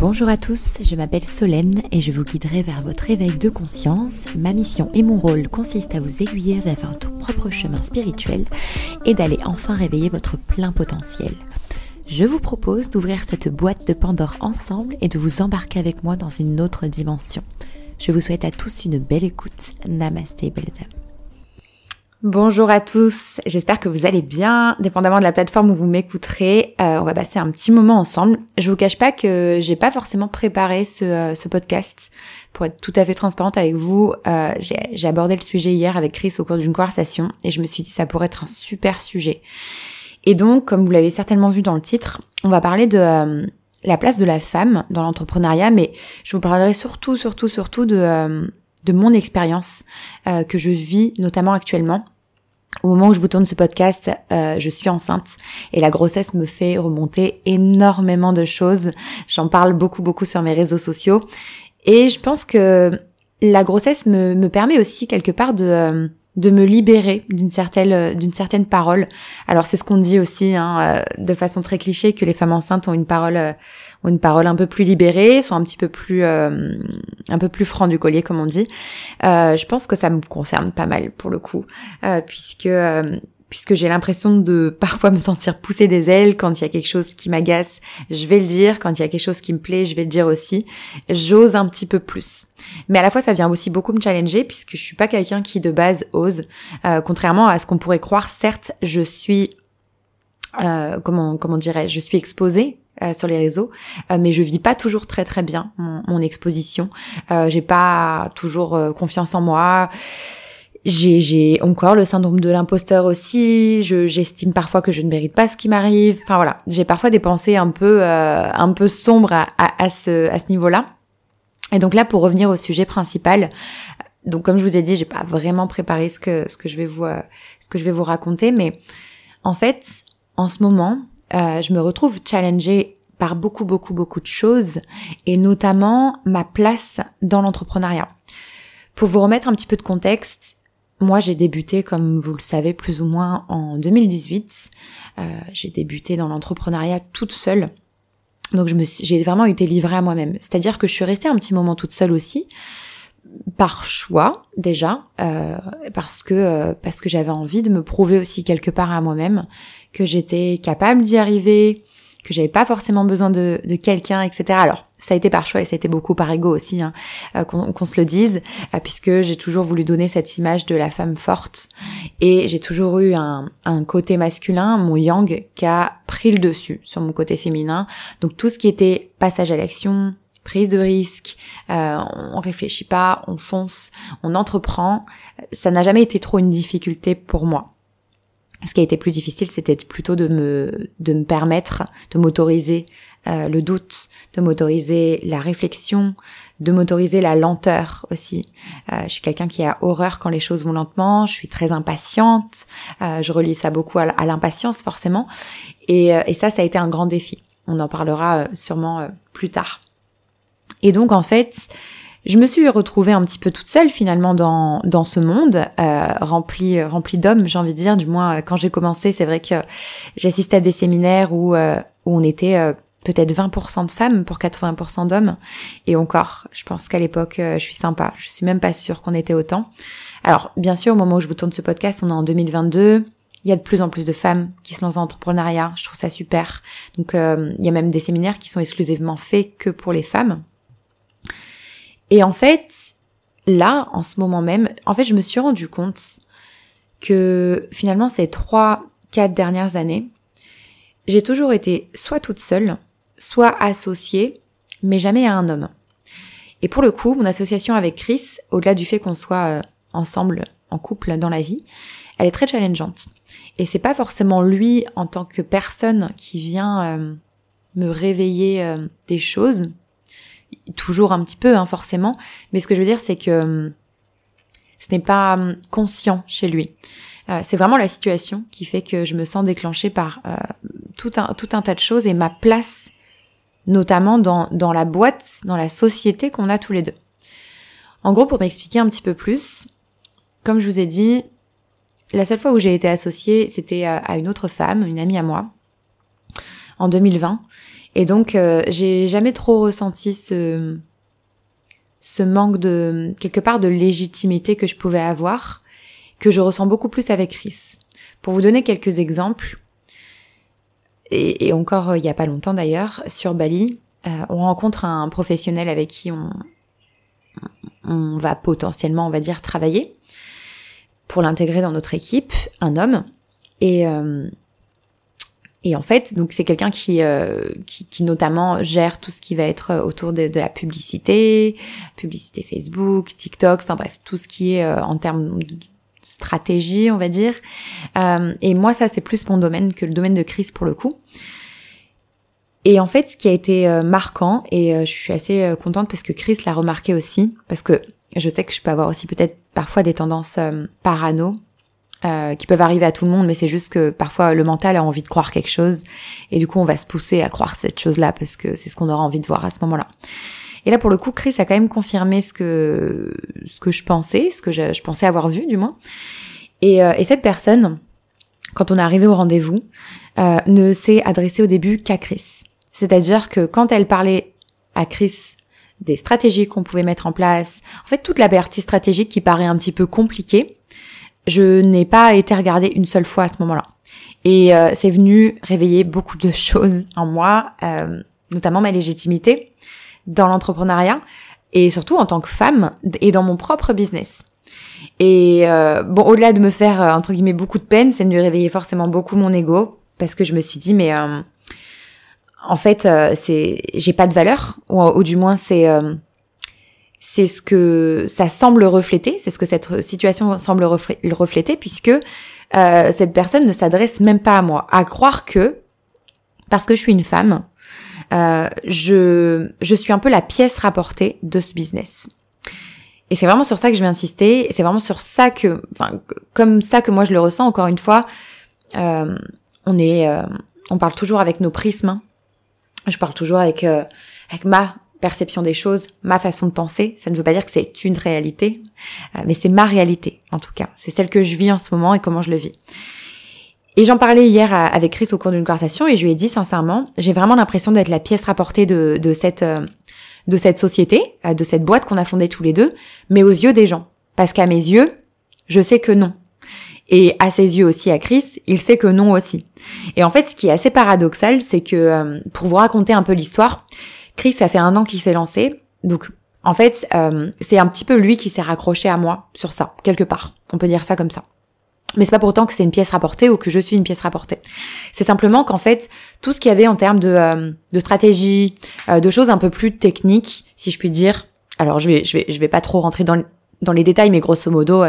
Bonjour à tous, je m'appelle Solène et je vous guiderai vers votre éveil de conscience. Ma mission et mon rôle consistent à vous aiguiller vers votre propre chemin spirituel et d'aller enfin réveiller votre plein potentiel. Je vous propose d'ouvrir cette boîte de Pandore ensemble et de vous embarquer avec moi dans une autre dimension. Je vous souhaite à tous une belle écoute. Namasté, belles âmes. Bonjour à tous, j'espère que vous allez bien, dépendamment de la plateforme où vous m'écouterez. Euh, on va passer un petit moment ensemble. Je vous cache pas que j'ai pas forcément préparé ce, euh, ce, podcast. Pour être tout à fait transparente avec vous, euh, j'ai abordé le sujet hier avec Chris au cours d'une conversation et je me suis dit ça pourrait être un super sujet. Et donc, comme vous l'avez certainement vu dans le titre, on va parler de euh, la place de la femme dans l'entrepreneuriat, mais je vous parlerai surtout, surtout, surtout de, euh, de mon expérience euh, que je vis notamment actuellement. Au moment où je vous tourne ce podcast, je suis enceinte et la grossesse me fait remonter énormément de choses. J'en parle beaucoup, beaucoup sur mes réseaux sociaux. Et je pense que la grossesse me, me permet aussi quelque part de de me libérer d'une certaine euh, d'une certaine parole. Alors c'est ce qu'on dit aussi hein, euh, de façon très cliché que les femmes enceintes ont une parole euh, ont une parole un peu plus libérée, sont un petit peu plus un peu plus franc du collier comme on dit. je pense que ça me concerne pas mal pour le coup puisque puisque j'ai l'impression de parfois me sentir pousser des ailes quand il y a quelque chose qui m'agace, je vais le dire, quand il y a quelque chose qui me plaît, je vais le dire aussi. J'ose un petit peu plus. Mais à la fois ça vient aussi beaucoup me challenger puisque je suis pas quelqu'un qui de base ose. Euh, contrairement à ce qu'on pourrait croire, certes, je suis euh, comment comment dirais-je, je suis exposée euh, sur les réseaux, euh, mais je vis pas toujours très très bien mon, mon exposition. Euh, j'ai pas toujours confiance en moi j'ai encore le syndrome de l'imposteur aussi. Je j'estime parfois que je ne mérite pas ce qui m'arrive. Enfin voilà, j'ai parfois des pensées un peu euh, un peu sombres à, à, ce à ce niveau-là. Et donc là, pour revenir au sujet principal, donc comme je vous ai dit, j'ai pas vraiment préparé ce que ce que je vais vous euh, ce que je vais vous raconter, mais en fait, en ce moment, euh, je me retrouve challengée par beaucoup beaucoup beaucoup de choses et notamment ma place dans l'entrepreneuriat. Pour vous remettre un petit peu de contexte, moi, j'ai débuté, comme vous le savez, plus ou moins en 2018. Euh, j'ai débuté dans l'entrepreneuriat toute seule. Donc, je me j'ai vraiment été livrée à moi-même. C'est-à-dire que je suis restée un petit moment toute seule aussi, par choix déjà, euh, parce que euh, parce que j'avais envie de me prouver aussi quelque part à moi-même que j'étais capable d'y arriver, que j'avais pas forcément besoin de, de quelqu'un, etc. Alors ça a été par choix et ça a été beaucoup par ego aussi, hein, euh, qu'on se le dise, euh, puisque j'ai toujours voulu donner cette image de la femme forte et j'ai toujours eu un, un, côté masculin, mon yang, qui a pris le dessus sur mon côté féminin. Donc tout ce qui était passage à l'action, prise de risque, euh, on réfléchit pas, on fonce, on entreprend, ça n'a jamais été trop une difficulté pour moi. Ce qui a été plus difficile, c'était plutôt de me de me permettre de m'autoriser euh, le doute, de m'autoriser la réflexion, de m'autoriser la lenteur aussi. Euh, je suis quelqu'un qui a horreur quand les choses vont lentement, je suis très impatiente, euh, je relie ça beaucoup à, l'impatience forcément, et, et, ça, ça a été un grand défi. On en parlera sûrement plus tard. Et donc en fait, je me suis retrouvée un petit peu toute seule finalement dans, dans ce monde rempli rempli d'hommes j'ai envie de dire du moins quand j'ai commencé c'est vrai que j'assistais à des séminaires où où on était peut-être 20% de femmes pour 80% d'hommes. Et encore, je pense qu'à l'époque, euh, je suis sympa. Je suis même pas sûre qu'on était autant. Alors, bien sûr, au moment où je vous tourne ce podcast, on est en 2022. Il y a de plus en plus de femmes qui se lancent en entrepreneuriat. Je trouve ça super. Donc, euh, il y a même des séminaires qui sont exclusivement faits que pour les femmes. Et en fait, là, en ce moment même, en fait, je me suis rendu compte que finalement, ces trois, quatre dernières années, j'ai toujours été soit toute seule, soit associée, mais jamais à un homme. Et pour le coup, mon association avec Chris, au-delà du fait qu'on soit euh, ensemble en couple dans la vie, elle est très challengeante. Et c'est pas forcément lui en tant que personne qui vient euh, me réveiller euh, des choses, toujours un petit peu hein, forcément, mais ce que je veux dire c'est que ce n'est pas conscient chez lui. c'est vraiment la situation qui fait que je me sens déclenchée par tout un, tout un tas de choses et ma place notamment dans, dans la boîte, dans la société qu'on a tous les deux. En gros, pour m'expliquer un petit peu plus, comme je vous ai dit, la seule fois où j'ai été associée, c'était à une autre femme, une amie à moi, en 2020. Et donc, euh, j'ai jamais trop ressenti ce, ce manque de, quelque part, de légitimité que je pouvais avoir, que je ressens beaucoup plus avec Chris. Pour vous donner quelques exemples, et, encore euh, il y a pas longtemps d'ailleurs, sur Bali, euh, on rencontre un professionnel avec qui on, on va potentiellement, on va dire, travailler pour l'intégrer dans notre équipe, un homme. Et, et en fait, donc c'est quelqu'un qui, euh, qui, qui notamment gère tout ce qui va être euh, autour de, de la publicité, publicité Facebook, TikTok, enfin bref, tout ce qui est euh, en termes de stratégie, on va dire. Euh, et moi, ça c'est plus mon domaine que le domaine de Chris pour le coup. Et en fait, ce qui a été marquant, et je suis assez contente parce que Chris l'a remarqué aussi, parce que je sais que je peux avoir aussi peut-être parfois des tendances parano euh, qui peuvent arriver à tout le monde, mais c'est juste que parfois le mental a envie de croire quelque chose et du coup on va se pousser à croire cette chose-là parce que c'est ce qu'on aura envie de voir à ce moment-là. Et là pour le coup, Chris a quand même confirmé ce que ce que je pensais, ce que je, pensais avoir vu du moins. Et, euh, et, cette personne, quand on est arrivé au rendez-vous, euh, ne s'est adressée au début qu'à Chris. C'est-à-dire que quand elle parlait à Chris des stratégies qu'on pouvait mettre en place, en fait toute la partie stratégique qui paraît un petit peu compliquée, je n'ai pas été regardée une seule fois à ce moment-là. Et euh, c'est venu réveiller beaucoup de choses en moi, euh, notamment ma légitimité dans l'entrepreneuriat et surtout en tant que femme et dans mon propre business. Et euh, bon, au-delà de me faire entre guillemets beaucoup de peine, c'est venu réveiller forcément beaucoup mon ego parce que je me suis dit mais en fait c'est j'ai pas de valeur ou, ou du moins c'est c'est ce que ça semble refléter, c'est ce que cette situation semble refléter, puisque euh, cette personne ne s'adresse même pas à moi. À croire que, parce que je suis une femme, euh, je, je suis un peu la pièce rapportée de ce business. Et c'est vraiment sur ça que je vais insister, c'est vraiment sur ça que, enfin, comme ça que moi je le ressens, encore une fois, euh, on est, euh, on parle toujours avec nos prismes. Hein. Je parle toujours avec, euh, avec ma perception des choses, ma façon de penser. Ça ne veut pas dire que c'est une réalité, euh, mais c'est ma réalité en tout cas. C'est celle que je vis en ce moment et comment je le vis. Et j'en parlais hier avec Chris au cours d'une conversation et je lui ai dit sincèrement, j'ai vraiment l'impression d'être la pièce rapportée de, de cette euh, de cette société, euh, de cette boîte qu'on a fondée tous les deux, mais aux yeux des gens. Parce qu'à mes yeux, je sais que non. Et à ses yeux aussi, à Chris, il sait que non aussi. Et en fait, ce qui est assez paradoxal, c'est que, pour vous raconter un peu l'histoire, Chris, ça fait un an qu'il s'est lancé. Donc, en fait, euh, c'est un petit peu lui qui s'est raccroché à moi sur ça, quelque part. On peut dire ça comme ça. Mais c'est pas pourtant que c'est une pièce rapportée ou que je suis une pièce rapportée. C'est simplement qu'en fait, tout ce qu'il y avait en termes de, euh, de stratégie, euh, de choses un peu plus techniques, si je puis dire. Alors, je vais, je vais, je vais pas trop rentrer dans, dans les détails, mais grosso modo,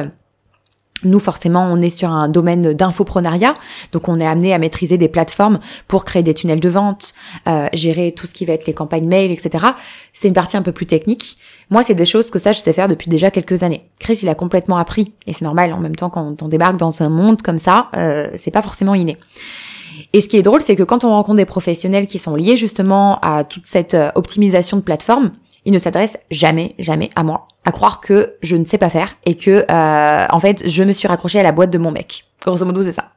nous, forcément, on est sur un domaine d'infoprenariat, donc on est amené à maîtriser des plateformes pour créer des tunnels de vente, euh, gérer tout ce qui va être les campagnes mail, etc. C'est une partie un peu plus technique. Moi, c'est des choses que ça, je sais faire depuis déjà quelques années. Chris, il a complètement appris, et c'est normal. En même temps, quand on débarque dans un monde comme ça, euh, c'est pas forcément inné. Et ce qui est drôle, c'est que quand on rencontre des professionnels qui sont liés justement à toute cette euh, optimisation de plateforme, ils ne s'adressent jamais, jamais à moi à croire que je ne sais pas faire et que euh, en fait je me suis raccrochée à la boîte de mon mec. Grosso modo c'est ça.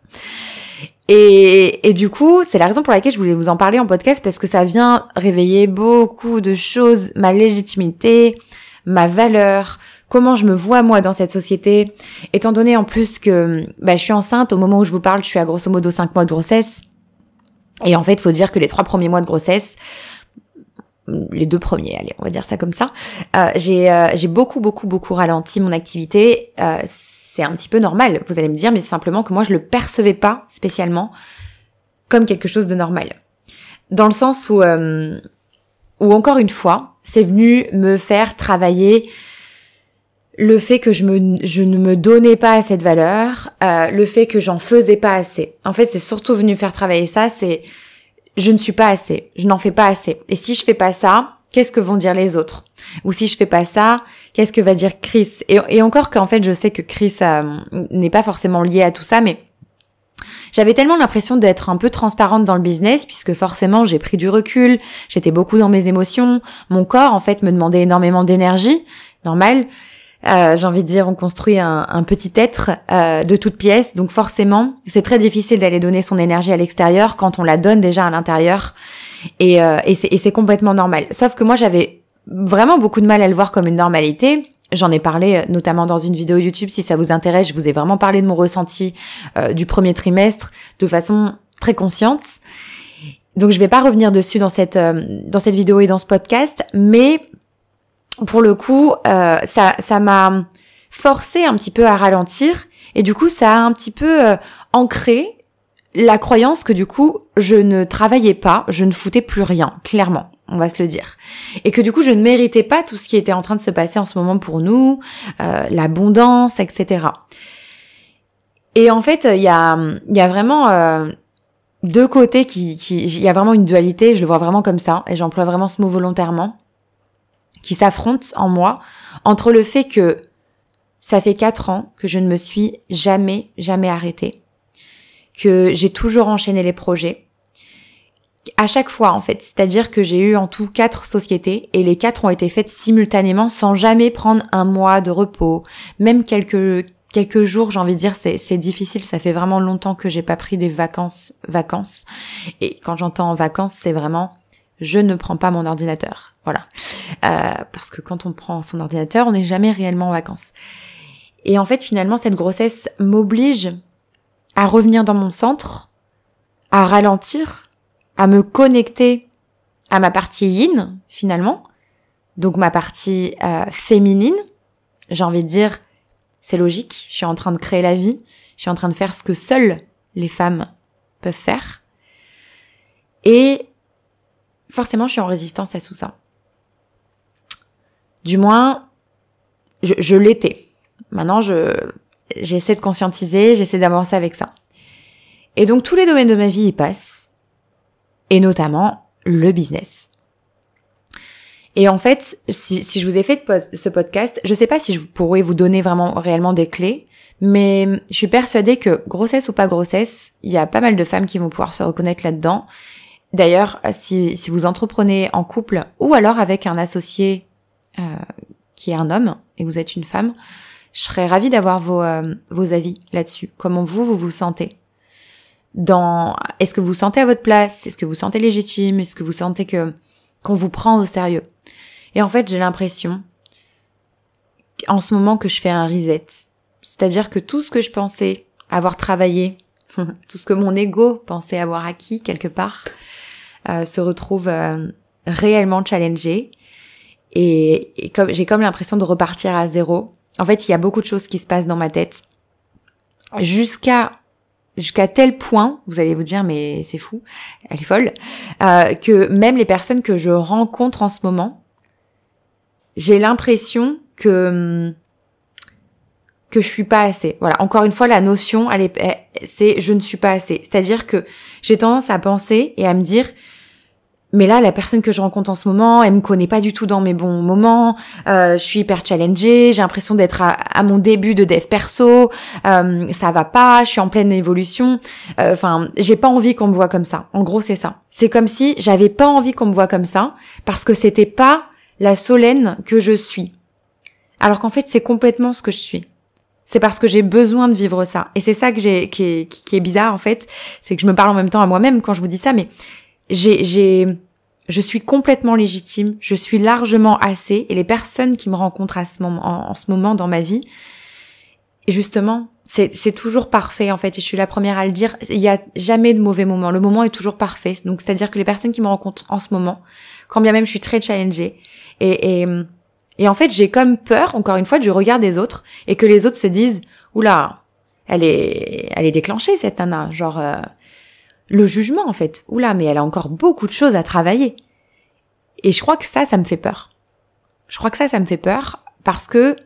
Et, et du coup, c'est la raison pour laquelle je voulais vous en parler en podcast parce que ça vient réveiller beaucoup de choses, ma légitimité, ma valeur, comment je me vois moi dans cette société, étant donné en plus que bah, je suis enceinte au moment où je vous parle, je suis à grosso modo 5 mois de grossesse. Et en fait, il faut dire que les trois premiers mois de grossesse, les deux premiers, allez, on va dire ça comme ça. Euh, j'ai euh, beaucoup beaucoup beaucoup ralenti mon activité. Euh, c'est un petit peu normal, vous allez me dire, mais simplement que moi je le percevais pas spécialement comme quelque chose de normal. Dans le sens où euh, où encore une fois, c'est venu me faire travailler le fait que je me je ne me donnais pas cette valeur, euh, le fait que j'en faisais pas assez. En fait, c'est surtout venu faire travailler ça, c'est je ne suis pas assez, je n'en fais pas assez. Et si je fais pas ça, qu'est-ce que vont dire les autres? Ou si je fais pas ça, qu'est-ce que va dire Chris? Et, encore qu'en fait, je sais que Chris euh, n'est pas forcément lié à tout ça, mais j'avais tellement l'impression d'être un peu transparente dans le business, puisque forcément j'ai pris du recul, j'étais beaucoup dans mes émotions, mon corps en fait me demandait énormément d'énergie, normal. Euh, j'ai envie de dire, on construit un, un petit être euh, de toutes pièces, donc forcément, c'est très difficile d'aller donner son énergie à l'extérieur quand on la donne déjà à l'intérieur, et, euh, et c'est complètement normal. Sauf que moi, j'avais vraiment beaucoup de mal à le voir comme une normalité. J'en ai parlé euh, notamment dans une vidéo YouTube. Si ça vous intéresse, je vous ai vraiment parlé de mon ressenti euh, du premier trimestre de façon très consciente. Donc je vais pas revenir dessus dans cette dans cette vidéo et dans ce podcast, mais pour le coup, euh, ça, ça m'a forcé un petit peu à ralentir et du coup, ça a un petit peu euh, ancré la croyance que du coup, je ne travaillais pas, je ne foutais plus rien, clairement, on va se le dire. Et que du coup, je ne méritais pas tout ce qui était en train de se passer en ce moment pour nous, euh, l'abondance, etc. Et en fait, il y a, y a vraiment euh, deux côtés qui, qui, il y a vraiment une dualité, je le vois vraiment comme ça, et j'emploie vraiment ce mot volontairement qui s'affrontent en moi entre le fait que ça fait quatre ans que je ne me suis jamais, jamais arrêtée, que j'ai toujours enchaîné les projets, à chaque fois en fait, c'est-à-dire que j'ai eu en tout quatre sociétés et les quatre ont été faites simultanément sans jamais prendre un mois de repos, même quelques quelques jours, j'ai envie de dire, c'est, difficile. Ça fait vraiment longtemps que j'ai pas pris des vacances, vacances. Et quand j'entends vacances, c'est vraiment je ne prends pas mon ordinateur. Voilà. Euh, parce que quand on prend son ordinateur, on n'est jamais réellement en vacances. Et en fait, finalement, cette grossesse m'oblige à revenir dans mon centre, à ralentir, à me connecter à ma partie yin, finalement. Donc ma partie euh, féminine. J'ai envie de dire, c'est logique, je suis en train de créer la vie, je suis en train de faire ce que seules les femmes peuvent faire. Et forcément, je suis en résistance à tout ça. Du moins, je, l'étais. Maintenant, je, j'essaie de conscientiser, j'essaie d'avancer avec ça. Et donc, tous les domaines de ma vie y passent. Et notamment, le business. Et en fait, si, je vous ai fait ce podcast, je sais pas si je pourrais vous donner vraiment réellement des clés, mais je suis persuadée que grossesse ou pas grossesse, il y a pas mal de femmes qui vont pouvoir se reconnaître là-dedans D'ailleurs, si, si, vous entreprenez en couple ou alors avec un associé euh, qui est un homme et vous êtes une femme, je serais ravie d'avoir vos, euh, vos avis là-dessus. Comment vous, vous vous sentez dans Est-ce que vous sentez à votre place? Est-ce que vous sentez légitime? Est-ce que vous sentez que qu'on vous prend au sérieux? Et en fait, j'ai l'impression en ce moment que je fais un reset. C'est-à-dire que tout ce que je pensais avoir travaillé, tout ce que mon ego pensait avoir acquis quelque part, euh, se retrouve euh, réellement challengée et, comme j'ai comme l'impression de repartir à zéro. En fait, il y a beaucoup de choses qui se passent dans ma tête jusqu'à jusqu'à tel point, vous allez vous dire mais c'est fou, elle est folle, euh, que même les personnes que je rencontre en ce moment, j'ai l'impression que que je suis pas assez. Voilà, encore une fois la notion elle est c'est je ne suis pas assez. C'est-à-dire que j'ai tendance à penser et à me dire mais là, la personne que je rencontre en ce moment, elle me connaît pas du tout dans mes bons moments. Euh, je suis hyper challengée. J'ai l'impression d'être à, mon début de dev perso. Euh, ça va pas. Je suis en pleine évolution. Euh, enfin, j'ai pas envie qu'on me voit comme ça. En gros, c'est ça. C'est comme si j'avais pas envie qu'on me voit comme ça parce que c'était pas la Solène que je suis. Alors qu'en fait, c'est complètement ce que je suis. C'est parce que j'ai besoin de vivre ça. Et c'est ça que j'ai, qui est, qui est bizarre en fait, c'est que je me parle en même temps à moi-même quand je vous dis ça, mais j'ai, j'ai, je suis complètement légitime, je suis largement assez, et les personnes qui me rencontrent à ce moment, en, ce moment dans ma vie, justement, c'est, toujours parfait en fait, et je suis la première à le dire, il y a jamais de mauvais moment, le moment est toujours parfait, donc c'est-à-dire que les personnes qui me rencontrent en ce moment, quand bien même je suis très challengée, et, et, et en fait j'ai comme peur, encore une fois, du regard des autres, et que les autres se disent, oula, elle est, elle est déclenchée cette nana, genre, euh, le jugement en fait. Oula, mais elle a encore beaucoup de choses à travailler. Et je crois que ça, ça me fait peur. Je crois que ça, ça me fait peur parce que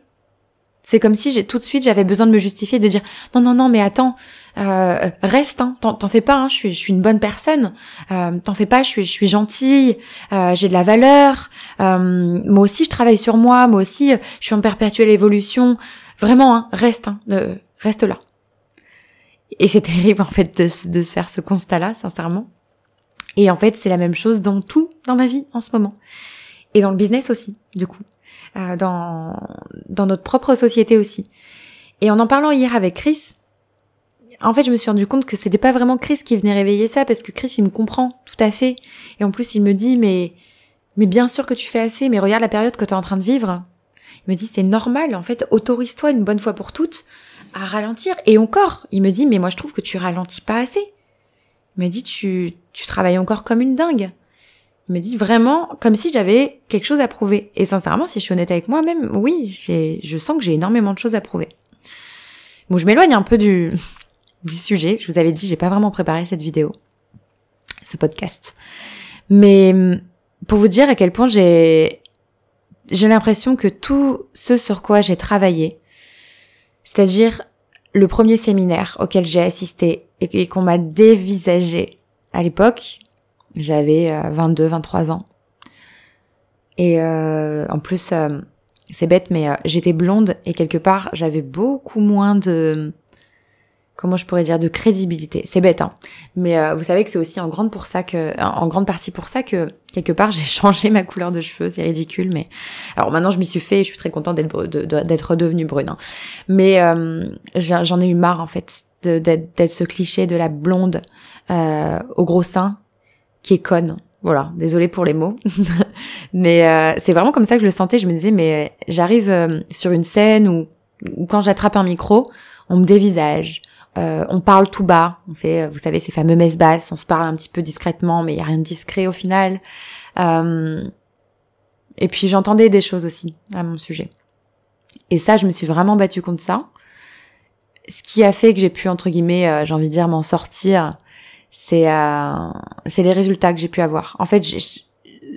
c'est comme si j'ai tout de suite j'avais besoin de me justifier, de dire non non non mais attends euh, reste hein, t'en, fais pas, hein, je suis je suis une bonne personne, euh, t'en fais pas, je suis je suis gentille, euh, j'ai de la valeur, euh, moi aussi je travaille sur moi, moi aussi je suis en perpétuelle évolution, vraiment hein, reste hein, reste là. Et c'est terrible en fait de, de se faire ce constat-là, sincèrement. Et en fait, c'est la même chose dans tout dans ma vie en ce moment. Et dans le business aussi, du coup. euh, dans dans notre propre société aussi. Et en en parlant hier avec Chris, en fait, je me suis rendu compte que c'était pas vraiment Chris qui venait réveiller ça parce que Chris, il me comprend tout à fait. Et en plus, il me dit, mais, mais bien sûr que tu fais assez, mais regarde la période que tu es en train de vivre. Il me dit, c'est normal, en fait, autorise-toi une bonne fois pour toutes à ralentir. Et encore, il me dit, mais moi, je trouve que tu ralentis pas assez. Il me dit, tu, tu travailles encore comme une dingue. Il me dit vraiment comme si j'avais quelque chose à prouver. Et sincèrement, si je suis honnête avec moi-même, oui, je sens que j'ai énormément de choses à prouver. Bon, je m'éloigne un peu du, du sujet. Je vous avais dit, j'ai pas vraiment préparé cette vidéo, ce podcast. Mais pour vous dire à quel point j'ai j'ai l'impression que tout ce sur quoi j'ai travaillé, c'est-à-dire le premier séminaire auquel j'ai assisté et qu'on m'a dévisagé à l'époque, j'avais 22, euh, 23 ans. Et euh, en plus, euh, c'est bête, mais j'étais blonde et quelque part, j'avais beaucoup moins de comment je pourrais dire de crédibilité. C'est bête, hein. Mais euh, vous savez que c'est aussi en grande pour ça que, en grande partie pour ça que quelque part j'ai changé ma couleur de cheveux. C'est ridicule, mais alors maintenant je m'y suis fait et je suis très contente d'être d'être brune. Hein. Mais euh, j'en ai eu marre en fait d'être ce cliché de la blonde euh, au gros sein qui est conne. Voilà, désolée pour les mots, mais c'est vraiment comme ça que je le sentais. Je me disais, mais j'arrive sur une scène où quand j'attrape un micro, on me dévisage, euh, on parle tout bas, on fait, vous savez, ces fameux messes basses, on se parle un petit peu discrètement, mais il y a rien de discret au final. Euh, et puis j'entendais des choses aussi à mon sujet. Et ça, je me suis vraiment battue contre ça. Ce qui a fait que j'ai pu, entre guillemets, euh, j'ai envie de dire, m'en sortir, c'est c'est les résultats que j'ai pu avoir. En fait, j'ai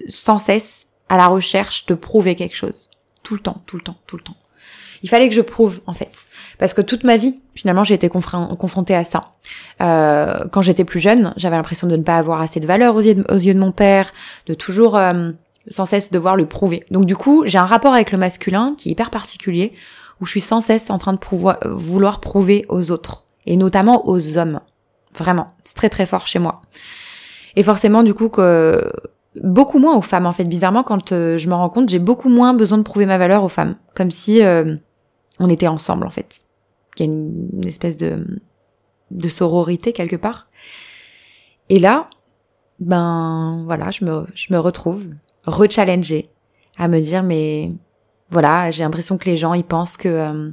sans cesse à la recherche de prouver quelque chose. Tout le temps, tout le temps, tout le temps. Il fallait que je prouve en fait, parce que toute ma vie, finalement, j'ai été confrontée à ça. Euh, quand j'étais plus jeune, j'avais l'impression de ne pas avoir assez de valeur aux yeux de, mon père, de toujours euh, sans cesse devoir le prouver. Donc du coup, j'ai un rapport avec le masculin qui est hyper particulier, où je suis sans cesse en train de vouloir prouver aux autres, et notamment aux hommes. Vraiment, c'est très très fort chez moi. Et forcément, du coup, que beaucoup moins aux femmes en fait bizarrement quand euh, je me rends compte j'ai beaucoup moins besoin de prouver ma valeur aux femmes comme si on était ensemble en fait. Il y a une, espèce de, de sororité quelque part. Et là, ben voilà, je me, je me retrouve rechallengée à me dire mais voilà, j'ai l'impression que les gens ils pensent que euh,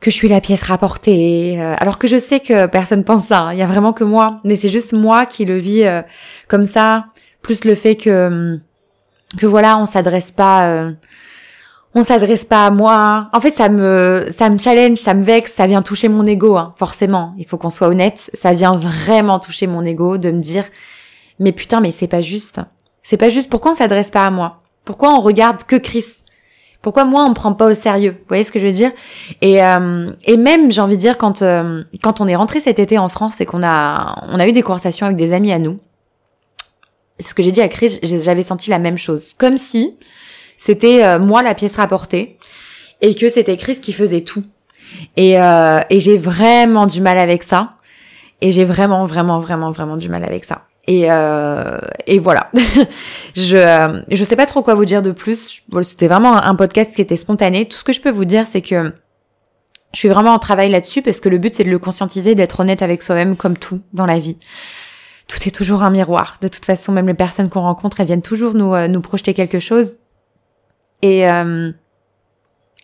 que je suis la pièce rapportée, euh, alors que je sais que personne pense ça. Hein. Il y a vraiment que moi, mais c'est juste moi qui le vis euh, comme ça, plus le fait que que voilà, on s'adresse pas on s'adresse pas à moi. En fait, ça me, ça me challenge, ça me vexe, ça vient toucher mon ego, hein, forcément. Il faut qu'on soit honnête. Ça vient vraiment toucher mon ego de me dire, mais putain, mais c'est pas juste. C'est pas juste. Pourquoi on s'adresse pas à moi? Pourquoi on regarde que Chris? Pourquoi moi on me prend pas au sérieux? Vous voyez ce que je veux dire? Et euh, et même j'ai envie de dire quand euh, quand on est rentré cet été en France et qu'on a on a eu des conversations avec des amis à nous. C'est ce que j'ai dit à Chris. J'avais senti la même chose, comme si c'était euh, moi la pièce rapportée et que c'était Chris qui faisait tout. Et, euh, et j'ai vraiment du mal avec ça. Et j'ai vraiment, vraiment, vraiment, vraiment du mal avec ça. Et, euh, et voilà. je je sais pas trop quoi vous dire de plus. C'était vraiment un podcast qui était spontané. Tout ce que je peux vous dire, c'est que je suis vraiment en travail là-dessus parce que le but c'est de le conscientiser, d'être honnête avec soi-même comme tout dans la vie. Tout est toujours un miroir. De toute façon, même les personnes qu'on rencontre, elles viennent toujours nous nous projeter quelque chose. Et, euh,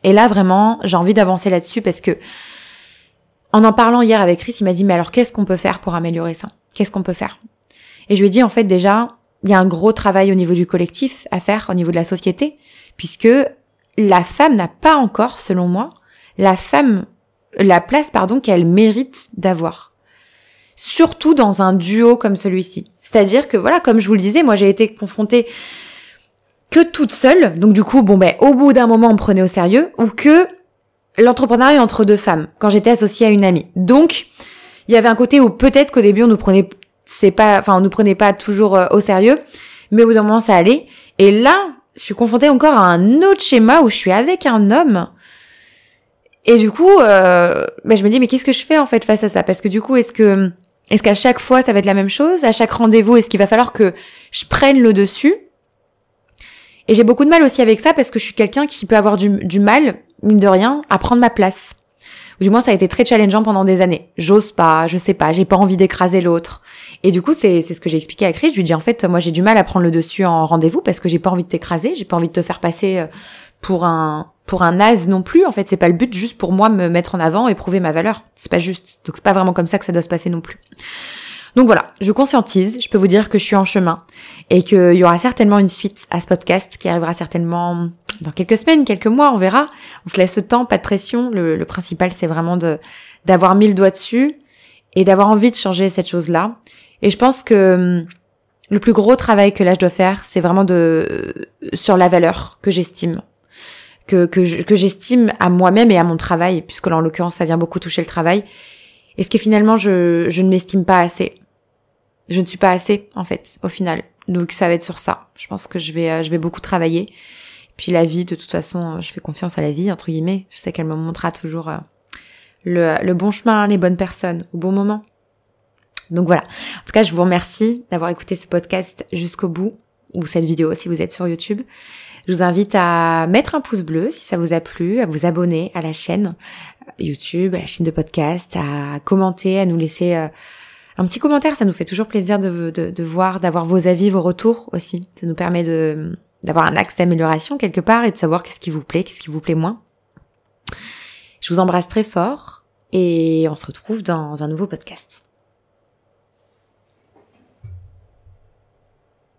et là, vraiment, j'ai envie d'avancer là-dessus parce que, en en parlant hier avec Chris, il m'a dit, mais alors qu'est-ce qu'on peut faire pour améliorer ça? Qu'est-ce qu'on peut faire? Et je lui ai dit, en fait, déjà, il y a un gros travail au niveau du collectif à faire, au niveau de la société, puisque la femme n'a pas encore, selon moi, la femme, la place, pardon, qu'elle mérite d'avoir. Surtout dans un duo comme celui-ci. C'est-à-dire que, voilà, comme je vous le disais, moi j'ai été confrontée que toute seule, donc du coup, bon ben, au bout d'un moment, on me prenait au sérieux, ou que l'entrepreneuriat entre deux femmes, quand j'étais associée à une amie. Donc, il y avait un côté où peut-être qu'au début, on nous prenait, c'est pas, enfin, on nous prenait pas toujours euh, au sérieux, mais au bout d'un moment, ça allait. Et là, je suis confrontée encore à un autre schéma où je suis avec un homme. Et du coup, euh, ben, je me dis, mais qu'est-ce que je fais en fait face à ça? Parce que du coup, est-ce que, est-ce qu'à chaque fois, ça va être la même chose? À chaque rendez-vous, est-ce qu'il va falloir que je prenne le dessus? Et j'ai beaucoup de mal aussi avec ça parce que je suis quelqu'un qui peut avoir du, du mal, mine de rien, à prendre ma place. Ou du moins, ça a été très challengeant pendant des années. J'ose pas, je sais pas, j'ai pas envie d'écraser l'autre. Et du coup, c'est ce que j'ai expliqué à Chris. Je lui dis en fait, moi j'ai du mal à prendre le dessus en rendez-vous parce que j'ai pas envie de t'écraser, j'ai pas envie de te faire passer euh, pour un pour un naze non plus. En fait, c'est pas le but, juste pour moi me mettre en avant et prouver ma valeur. C'est pas juste. Donc c'est pas vraiment comme ça que ça doit se passer non plus. Donc voilà, je conscientise, je peux vous dire que je suis en chemin et qu'il y aura certainement une suite à ce podcast qui arrivera certainement dans quelques semaines, quelques mois, on verra. On se laisse le temps, pas de pression. Le, le principal, c'est vraiment de d'avoir mis le doigt dessus et d'avoir envie de changer cette chose-là. Et je pense que hum, le plus gros travail que là je dois faire, c'est vraiment de sur la valeur que j'estime, que que j'estime à moi-même et à mon travail, puisque là en l'occurrence ça vient beaucoup toucher le travail. Est-ce que finalement je je ne m'estime pas assez Je ne suis pas assez en fait au final. Donc ça va être sur ça. Je pense que je vais euh, je vais beaucoup travailler. Puis la vie, de toute façon, je fais confiance à la vie entre guillemets. Je sais qu'elle me montrera toujours euh, le, bon chemin, les bonnes personnes au bon moment. Donc voilà. En tout cas, je vous remercie d'avoir écouté ce podcast jusqu'au bout, ou cette vidéo si vous êtes sur YouTube. Je vous invite à mettre un pouce bleu si ça vous a plu, à vous abonner à la chaîne YouTube, à la chaîne de podcast, à commenter, à nous laisser euh, un petit commentaire. Ça nous fait toujours plaisir de, voir, d'avoir vos avis, vos retours aussi. Ça nous permet de d'avoir un axe d'amélioration quelque part et de savoir qu'est-ce qui vous plaît, qu'est-ce qui vous plaît moins. Je vous embrasse très fort et on se retrouve dans un nouveau podcast.